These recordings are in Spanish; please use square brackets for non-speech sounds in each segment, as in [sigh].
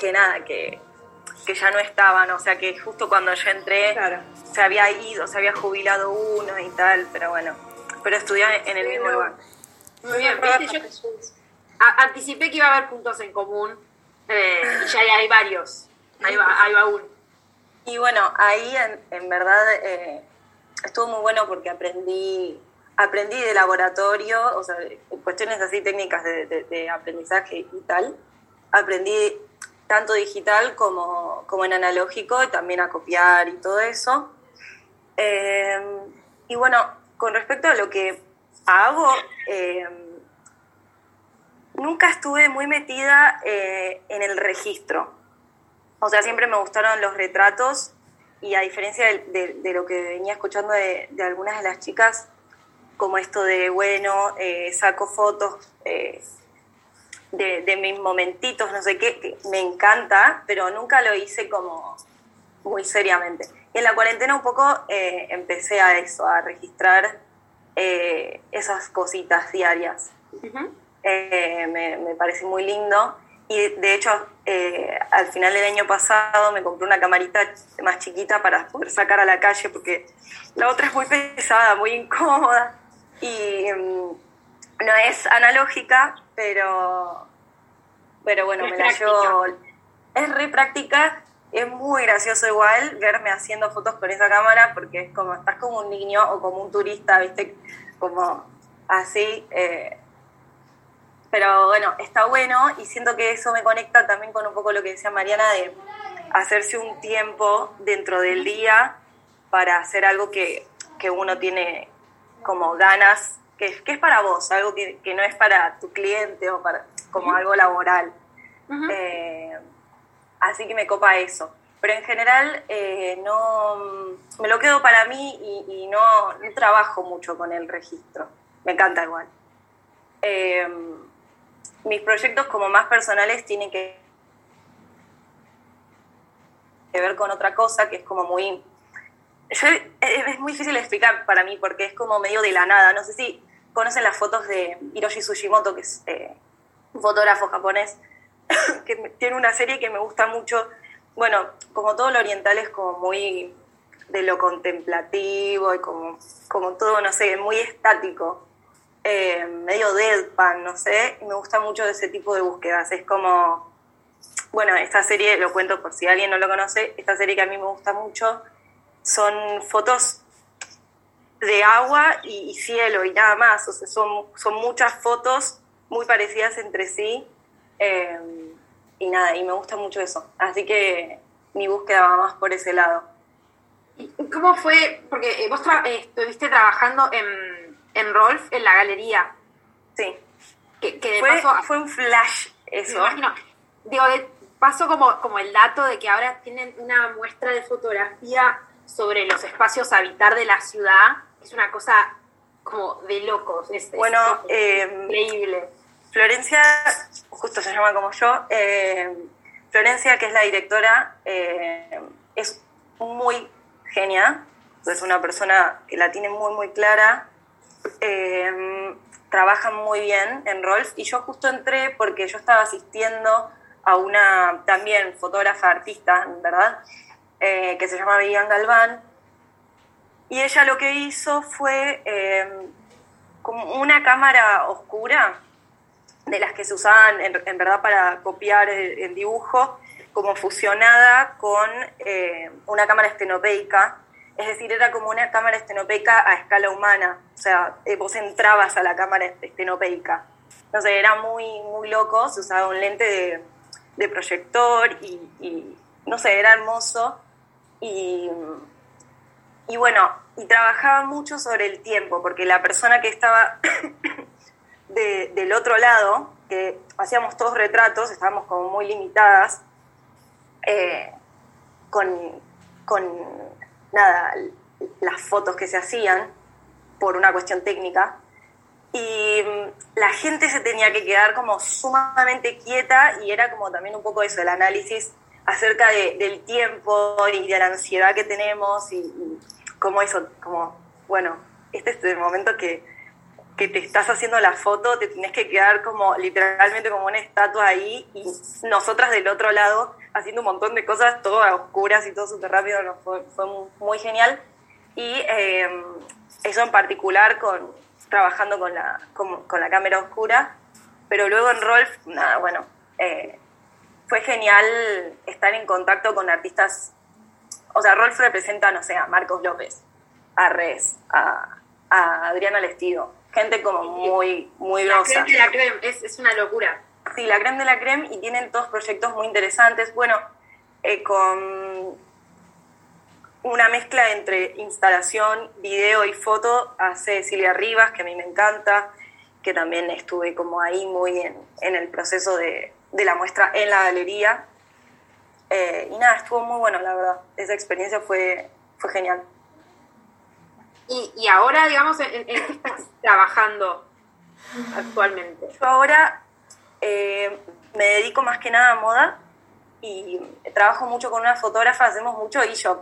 que nada, que, que ya no estaban, o sea que justo cuando yo entré se había ido, se había jubilado uno y tal, pero bueno, pero estudié en el mismo lugar. Muy bien, ¿viste? Yo anticipé que iba a haber puntos en común eh, y ya hay varios. Ahí va, ahí va uno. Y bueno, ahí en, en verdad eh, estuvo muy bueno porque aprendí aprendí de laboratorio, o sea, cuestiones así técnicas de, de- de aprendizaje y tal. Aprendí tanto digital como, como en analógico, y también a copiar y todo eso. Eh, y bueno, con respecto a lo que hago, eh, nunca estuve muy metida eh, en el registro. O sea, siempre me gustaron los retratos y a diferencia de lo que venía escuchando de, de algunas de las chicas, como esto de, bueno, eh, saco fotos eh, de, de mis momentitos, no sé qué, que me encanta, pero nunca lo hice como muy seriamente. Y en la cuarentena un poco eh, empecé a eso, a registrar eh, esas cositas diarias. Eh, me, me parece muy lindo. Y de hecho, al final del año pasado me compré una camarita más chiquita para poder sacar a la calle porque la otra es muy pesada, muy incómoda. Y mm, no es analógica, pero, pero bueno, Es me la llevo. Es re práctica, es muy gracioso igual verme haciendo fotos con esa cámara porque es como, estás como un niño o como un turista, ¿viste? Como así. eh, pero bueno, está bueno y siento que eso me conecta también con un poco lo que decía Mariana de hacerse un tiempo dentro del día para hacer algo que, que uno tiene como ganas que, que es para vos, algo que, que, no es para tu cliente o para como algo laboral. Eh, así que me copa eso. Pero en general eh, no me lo quedo para mí y, no, no, trabajo mucho con el registro. Me encanta igual. Eh, mis proyectos como más personales tienen que ver con otra cosa que es como muy... es muy difícil explicar para mí porque es como medio de la nada. No sé si conocen las fotos de Hiroshi Tsushimoto, que es un fotógrafo japonés, [laughs] que tiene una serie que me gusta mucho. Bueno, como todo lo oriental es como muy de lo contemplativo y como, como todo, no sé, muy estático, eh, medio deadpan, no sé, y me gusta mucho ese tipo de búsquedas. Es como, bueno, esta serie, lo cuento por si alguien no lo conoce, esta serie que a mí me gusta mucho, son fotos de agua y, cielo y nada más, o sea, son, son muchas fotos muy parecidas entre sí. Eh, y nada, y me gusta mucho eso. Así que mi búsqueda va más por ese lado. ¿Cómo fue? Porque vos eh, estuviste trabajando en, en Rolf, en la galería. Sí. Que, que de fue, paso, fue un flash eso. Me imagino. Digo, de paso como, como el dato de que ahora tienen una muestra de fotografía sobre los espacios a habitar de la ciudad. Es una cosa como de locos. Es, bueno, eh, increíble. Florencia, justo se llama como yo, eh, Florencia, que es la directora, eh, es muy genia, es una persona que la tiene muy, muy clara, trabaja muy bien en Rolf, y yo justo entré porque yo estaba asistiendo a una también fotógrafa artista, ¿verdad? que se llama Vivian Galván, y ella lo que hizo fue como una cámara oscura, de las que se usaban en, verdad para copiar el, dibujo, como fusionada con eh, una cámara estenopeica. Es decir, era como una cámara estenopeica a escala humana. O sea, eh, vos entrabas a la cámara estenopeica. No sé, era muy, muy loco. Se usaba un lente de, proyector y, no sé, era hermoso. Y, y bueno, y trabajaba mucho sobre el tiempo, porque la persona que estaba [coughs] del otro lado, que hacíamos todos retratos, estábamos como muy limitadas, eh, con, con, nada, las fotos que se hacían por una cuestión técnica. Y mm, la gente se tenía que quedar como sumamente quieta y era como también un poco eso, el análisis acerca del tiempo y de la ansiedad que tenemos y, y como eso, como, bueno, este es el momento que que te estás haciendo la foto, te tienes que quedar como literalmente como una estatua ahí y nosotras del otro lado haciendo un montón de cosas, todo a oscuras y todo súper rápido, fue, muy genial. Y em, eso en particular con trabajando con la, con, la cámara oscura, pero luego en Rolf, nada, bueno, eh, fue genial estar en contacto con artistas, o sea, Rolf representa, no sé, a Marcos López, a Res, a, a Adriana Lestido, gente como muy, muy grosa. La creme de la creme, es, es, una locura. Sí, la creme de la creme y tienen todos proyectos muy interesantes. Bueno, eh, con una mezcla entre instalación, video y foto hace Silvia Rivas, que a mí me encanta, que también estuve como ahí muy en, en el proceso de, de, la muestra en la galería. Eh, y nada, estuvo muy bueno, la verdad. Esa experiencia fue, fue genial. Y, ahora, digamos, ¿en, qué estás trabajando actualmente? Yo ahora eh, me dedico más que nada a moda y trabajo mucho con una fotógrafa, hacemos mucho e-shop.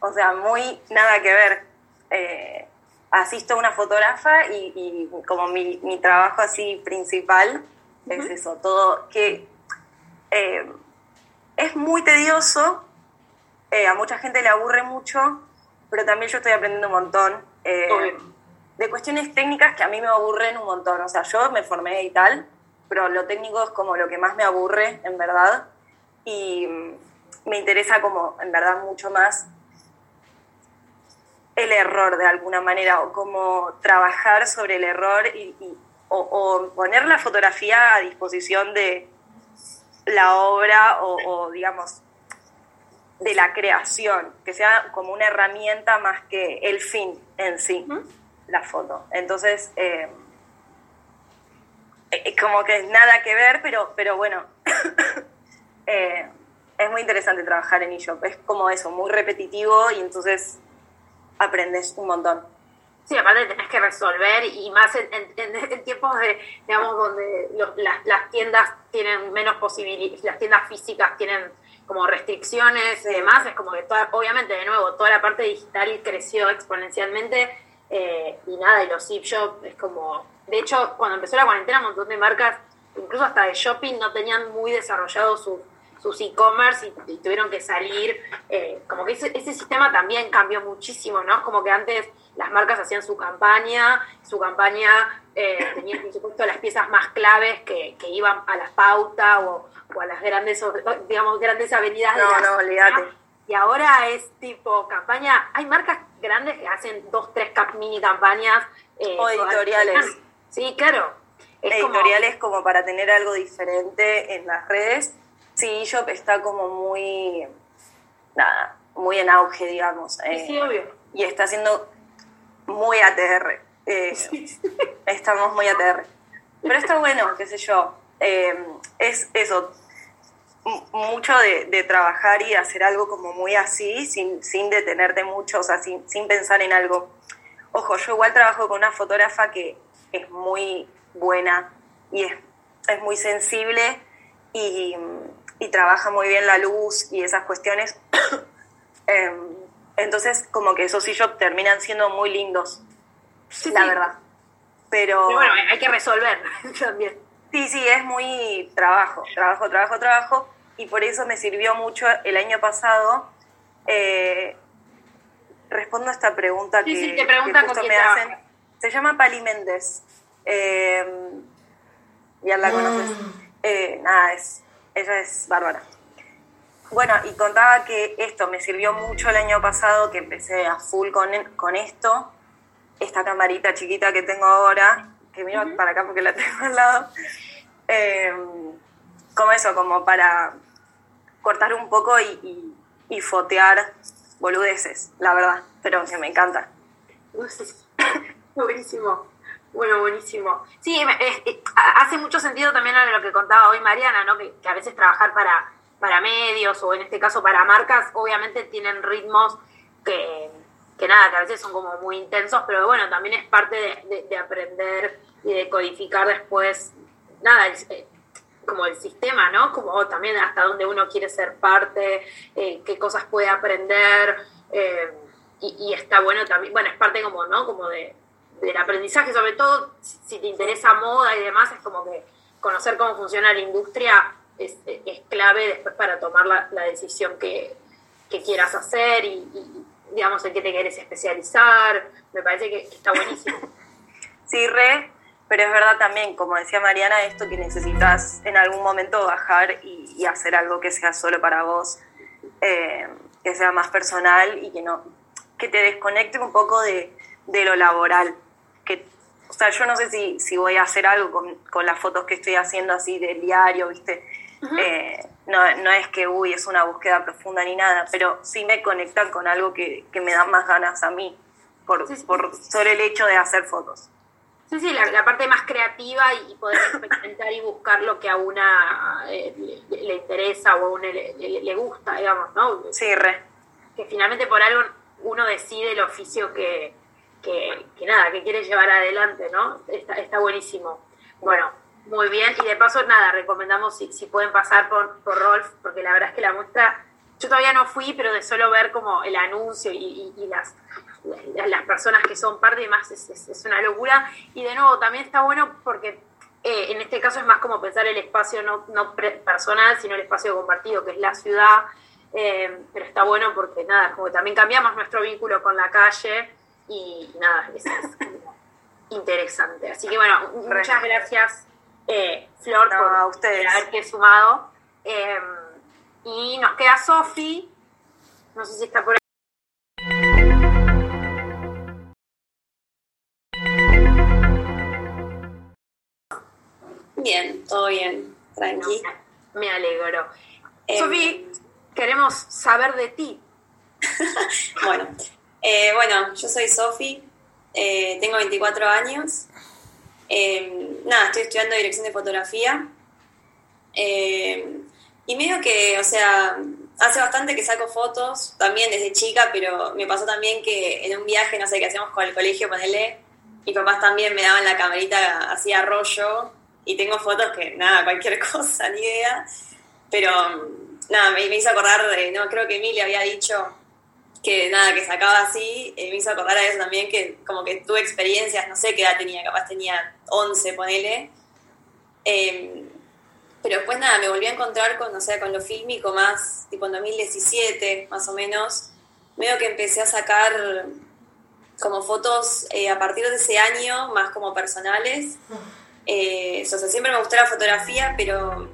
O sea, muy nada que ver. Eh, asisto a una fotógrafa y, como mi, trabajo así principal es eso, todo que eh, es muy tedioso, a mucha gente le aburre mucho, pero también yo estoy aprendiendo un montón eh, de cuestiones técnicas que a mí me aburren un montón. O sea, yo me formé y tal, pero lo técnico es como lo que más me aburre, en verdad, y me interesa como, en verdad, mucho más el error de alguna manera, o como trabajar sobre el error y, o, poner la fotografía a disposición de la obra o digamos, de la creación, que sea como una herramienta más que el fin en sí, la foto. Entonces, eh, eh, como que nada que ver, pero, pero bueno, [coughs] eh, es muy interesante trabajar en eShop. Es como eso, muy repetitivo y entonces aprendes un montón. Sí, aparte tenés que resolver y más en, tiempos de, digamos, donde las, tiendas tienen menos posibilidades, las tiendas físicas tienen como restricciones y demás, es como que toda, obviamente de nuevo toda la parte digital creció exponencialmente eh, y nada, y los zip shop es como, de hecho cuando empezó la cuarentena un montón de marcas, incluso hasta de shopping, no tenían muy desarrollado sus sus e-commerce y, tuvieron que salir, eh, como que ese, ese, sistema también cambió muchísimo, ¿no? Como que antes las marcas hacían su campaña, su campaña eh, tenía por supuesto las piezas más claves que, que iban a la pauta o, a las grandes, digamos, grandes avenidas no, no, olvídate. Y ahora es tipo campaña, hay marcas grandes que hacen dos, tres mini campañas. Eh, o editoriales. Sí, claro. editoriales como para tener algo diferente en las redes Sí, Shop está como muy, nada, muy en auge, digamos. sí, eh, obvio. Y está siendo muy ATR. Eh, [laughs] estamos muy ATR. Pero está bueno, qué sé yo. Eh, es eso, mucho de, trabajar y hacer algo como muy así, sin, sin detenerte mucho, o sea, sin, sin pensar en algo. Ojo, yo igual trabajo con una fotógrafa que es muy buena y es, es muy sensible y, y trabaja muy bien la luz y esas cuestiones. [coughs] Em, entonces, como que esos sillos terminan siendo muy lindos, la verdad. Pero, bueno, hay que resolver [laughs] también. Sí, sí, es muy trabajo, trabajo, trabajo, trabajo. Y por eso me sirvió mucho el año pasado. Eh, respondo a esta pregunta que, sí, te preguntan justo me hacen. Se llama Pali Méndez. Eh, ya la conoces. Mm. Eh, nada, es ella es bárbara. Bueno, y contaba que esto me sirvió mucho el año pasado, que empecé a full con, con esto, esta camarita chiquita que tengo ahora, que miro para acá porque la [laughs] tengo al lado, em, como eso, como para cortar un poco y, y, fotear boludeces, la verdad, pero que me encanta. [coughs] Buenísimo. Bueno, buenísimo. Sí, hace mucho sentido también lo que contaba hoy Mariana, ¿no? Que, a veces trabajar para, para medios o en este caso para marcas, obviamente tienen ritmos que, que nada, que a veces son como muy intensos, pero bueno, también es parte de, aprender y de codificar después, nada, eh, como el sistema, ¿no? Como también hasta dónde uno quiere ser parte, eh, qué cosas puede aprender, eh, y, y, está bueno también, bueno, es parte como, ¿no? Como de, del aprendizaje, sobre todo si te interesa moda y demás, es como que conocer cómo funciona la industria es, clave después para tomar la, decisión que, quieras hacer y, digamos, en qué te quieres especializar. Me parece que está buenísimo. [laughs] Sí, re, pero es verdad también, como decía Mariana, esto que necesitas en algún momento bajar y, hacer algo que sea solo para vos, eh, que sea más personal y que no que te desconecte un poco de, de lo laboral que, o sea, yo no sé si, si voy a hacer algo con, con, las fotos que estoy haciendo así del diario, ¿viste? Eh, no, no es que, uy, es una búsqueda profunda ni nada, pero sí me conectan con algo que, que me da más ganas a mí, por, por sobre el hecho de hacer fotos. Sí, sí, la, parte más creativa y poder experimentar y buscar lo que a una eh, le, interesa o a una le, le, gusta, digamos, ¿no? Sí, re. Que finalmente por algo uno decide el oficio que, que, nada, que quiere llevar adelante, ¿no? Está, está buenísimo. Bueno, muy bien. Y de paso, nada, recomendamos si, si pueden pasar por, por Rolf, porque la verdad es que la muestra, yo todavía no fui, pero de solo ver como el anuncio y, las, las personas que son parte y más es, es, una locura. Y de nuevo, también está bueno porque eh, en este caso es más como pensar el espacio no, no personal, sino el espacio compartido, que es la ciudad. Eh, pero está bueno porque nada, como también cambiamos nuestro vínculo con la calle y nada, es, interesante. Así que bueno, muchas gracias eh, Flor por ustedes. haberte sumado. Em, y nos queda Sofi, no sé si está por ahí. Bien, todo bien, tranqui. me alegro. Eh, Sofi, queremos saber de ti. [laughs] bueno, eh, bueno, yo soy Sofi, eh, tengo 24 años. Eh, nada, estoy estudiando dirección de fotografía. Eh, y medio que, o sea, hace bastante que saco fotos, también desde chica, pero me pasó también que en un viaje, no sé, qué hacíamos con el colegio, ponele, mis papás también me daban la camarita así a rollo, y tengo fotos que, nada, [laughs] cualquier cosa, ni idea, pero nada, me, hizo acordar, no, creo que Emilia había dicho que nada, que sacaba así, eh, me hizo acordar a eso también, que como que tuve experiencias, no sé qué edad tenía, capaz tenía 11, ponele, eh, pero después nada, me volví a encontrar con, o sea, con lo fílmico más, tipo en 2017, más o menos. Medio que empecé a sacar como fotos eh, a partir de ese año, más como personales. Eh, o sea, siempre me gustó la fotografía, pero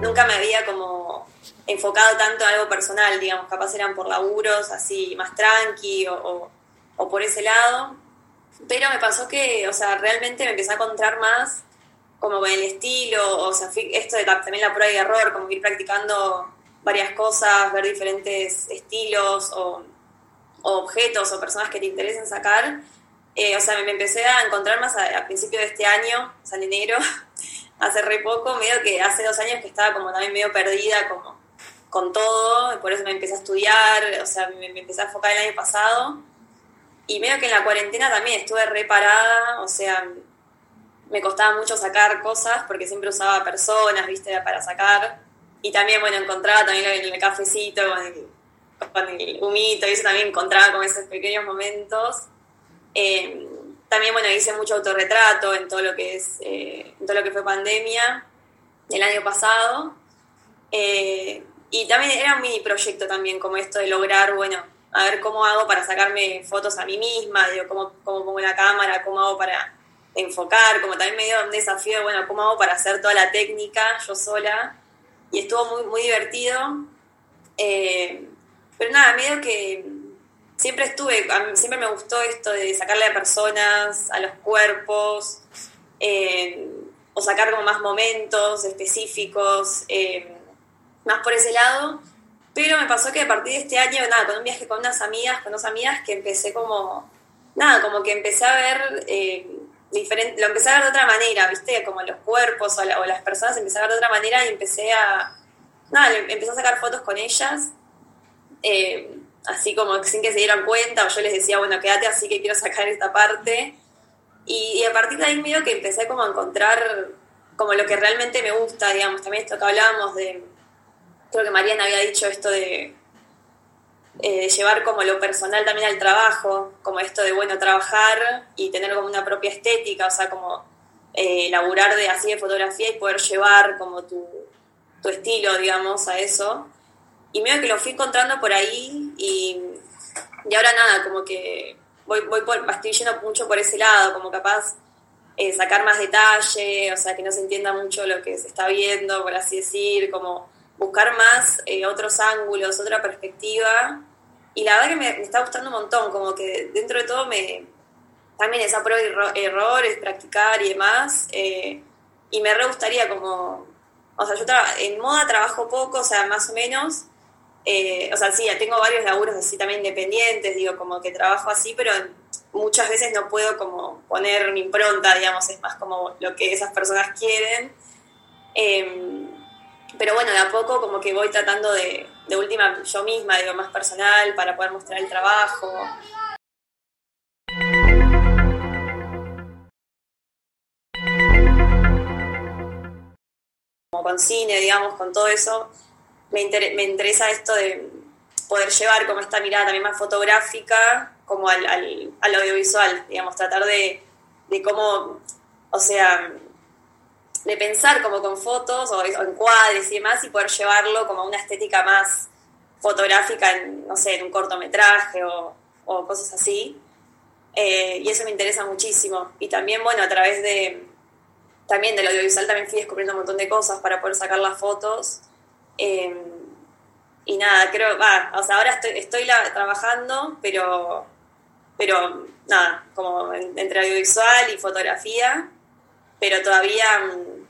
nunca me había como enfocado tanto en algo personal, digamos, capaz eran por laburos así más tranqui o, o por ese lado. Pero me pasó que, o sea, realmente me empecé a encontrar más como con el estilo, o sea, esto de también la prueba y error, como ir practicando varias cosas, ver diferentes estilos o, objetos o personas que te interesen sacar. Eh, o sea, me, empecé a encontrar más a, principio de este año, o sea, en enero, [laughs] hace re poco, medio que hace dos años que estaba como también medio perdida como con todo, por eso me empecé a estudiar, o sea, me, empecé a enfocar el año pasado. Y medio que en la cuarentena también estuve reparada, o sea, me costaba mucho sacar cosas porque siempre usaba personas, viste, para sacar. Y también, bueno, encontraba también en el cafecito con el, humito y eso también encontraba con esos pequeños momentos. Eh, también, bueno, hice mucho autorretrato en todo lo que es, eh, todo lo que fue pandemia el año pasado. Eh, y también era un mini proyecto también, como esto de lograr, bueno, a ver cómo hago para sacarme fotos a mí misma, digo, cómo, cómo pongo la cámara, cómo hago para enfocar, como también me dio un desafío, bueno, ¿cómo hago para hacer toda la técnica yo sola? Y estuvo muy, muy divertido. Eh, pero nada, medio que siempre estuve, siempre me gustó esto de sacarle a personas, a los cuerpos, eh, o sacar como más momentos específicos, eh, más por ese lado. Pero me pasó que a partir de este año, nada, con un viaje con unas amigas, con dos amigas, que empecé como, nada, como que empecé a ver diferente, lo empecé a ver de otra manera, ¿viste? Como los cuerpos o, las personas empecé a ver de otra manera y empecé a, nada, empecé a sacar fotos con ellas, eh, así como sin que se dieran cuenta, o yo les decía, bueno, quédate así que quiero sacar esta parte. Y, a partir de ahí medio que empecé como a encontrar como lo que realmente me gusta, digamos, también esto que hablábamos de, creo que Mariana había dicho esto de eh, llevar como lo personal también al trabajo, como esto de, bueno, trabajar y tener como una propia estética, o sea, como eh, laburar de así de fotografía y poder llevar como tu, tu estilo, digamos, a eso. Y medio que lo fui encontrando por ahí y, y ahora nada, como que voy, voy por, estoy yendo mucho por ese lado, como capaz eh, sacar más detalle, o sea, que no se entienda mucho lo que se está viendo, por así decir, como buscar más eh, otros ángulos, otra perspectiva y la verdad que me, está gustando un montón, como que dentro de todo me también esa prueba y errores, practicar y demás. Eh, y me re gustaría como, o sea, yo en moda trabajo poco, o sea, más o menos. Eh, o sea, sí, tengo varios laburos así también independientes, digo, como que trabajo así, pero muchas veces no puedo como poner mi impronta, digamos, es más como lo que esas personas quieren. Pero bueno, de a poco como que voy tratando de, de última yo misma, digo, más personal, para poder mostrar el trabajo. Como con cine, digamos, con todo eso, me, me interesa esto de poder llevar como esta mirada también más fotográfica como al, al, al audiovisual, digamos, tratar de, de cómo, o sea, de pensar como con fotos o, en cuadros y demás y poder llevarlo como a una estética más fotográfica, en, no sé, en un cortometraje o, cosas así. Eh, y eso me interesa muchísimo. Y también, bueno, a través de, también del audiovisual también fui descubriendo un montón de cosas para poder sacar las fotos. Em, y nada, creo, va, o sea, ahora estoy, estoy trabajando, pero, pero nada, como entre audiovisual y fotografía pero todavía, mm,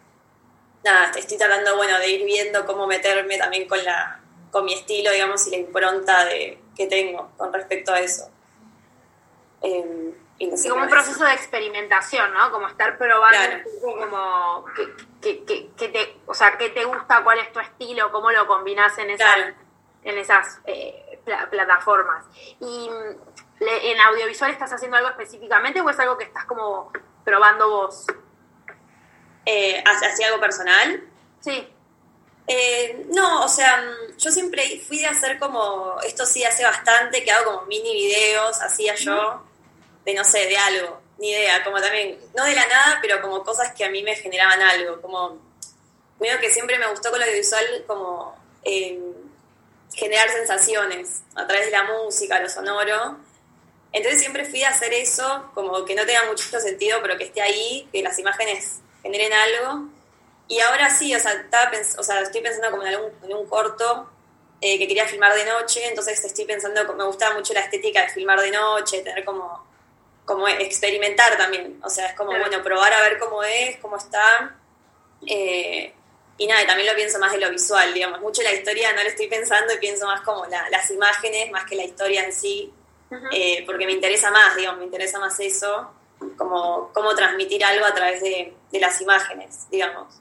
nada, estoy tratando, bueno, de ir viendo cómo meterme también con, la, con mi estilo, digamos, y la impronta de, que tengo con respecto a eso. Em, Y no sé como un proceso de experimentación, ¿no? Como estar probando Claro. un poco como que, que, que, que te, o sea, qué te gusta, cuál es tu estilo, cómo lo combinas en esas, Claro. en esas eh, pla- plataformas. Y mm, en audiovisual estás haciendo algo específicamente o es algo que estás como probando vos? Eh, ¿Hacía algo personal? Sí. Eh, no, o sea, mm, yo siempre fui de hacer como, esto sí hace bastante, que hago como mini videos, hacía yo, de no sé, de algo, ni idea, como también, no de la nada, pero como cosas que a mí me generaban algo, como, medio que siempre me gustó con lo audiovisual como eh, generar sensaciones a través de la música, lo sonoro. Entonces siempre fui a hacer eso, como que no tenga mucho sentido, pero que esté ahí, que las imágenes generen algo. Y ahora sí, o sea, estaba o sea estoy pensando como en, algún, en un corto eh, que quería filmar de noche, entonces estoy pensando, me gustaba mucho la estética de filmar de noche, tener como, como experimentar también, o sea, es como, Claro. bueno, probar a ver cómo es, cómo está. Eh, y nada, y también lo pienso más de lo visual, digamos, mucho la historia no lo estoy pensando y pienso más como la- las imágenes, más que la historia en sí, eh, porque me interesa más, digamos, me interesa más eso, como cómo transmitir algo a través de, de las imágenes, digamos.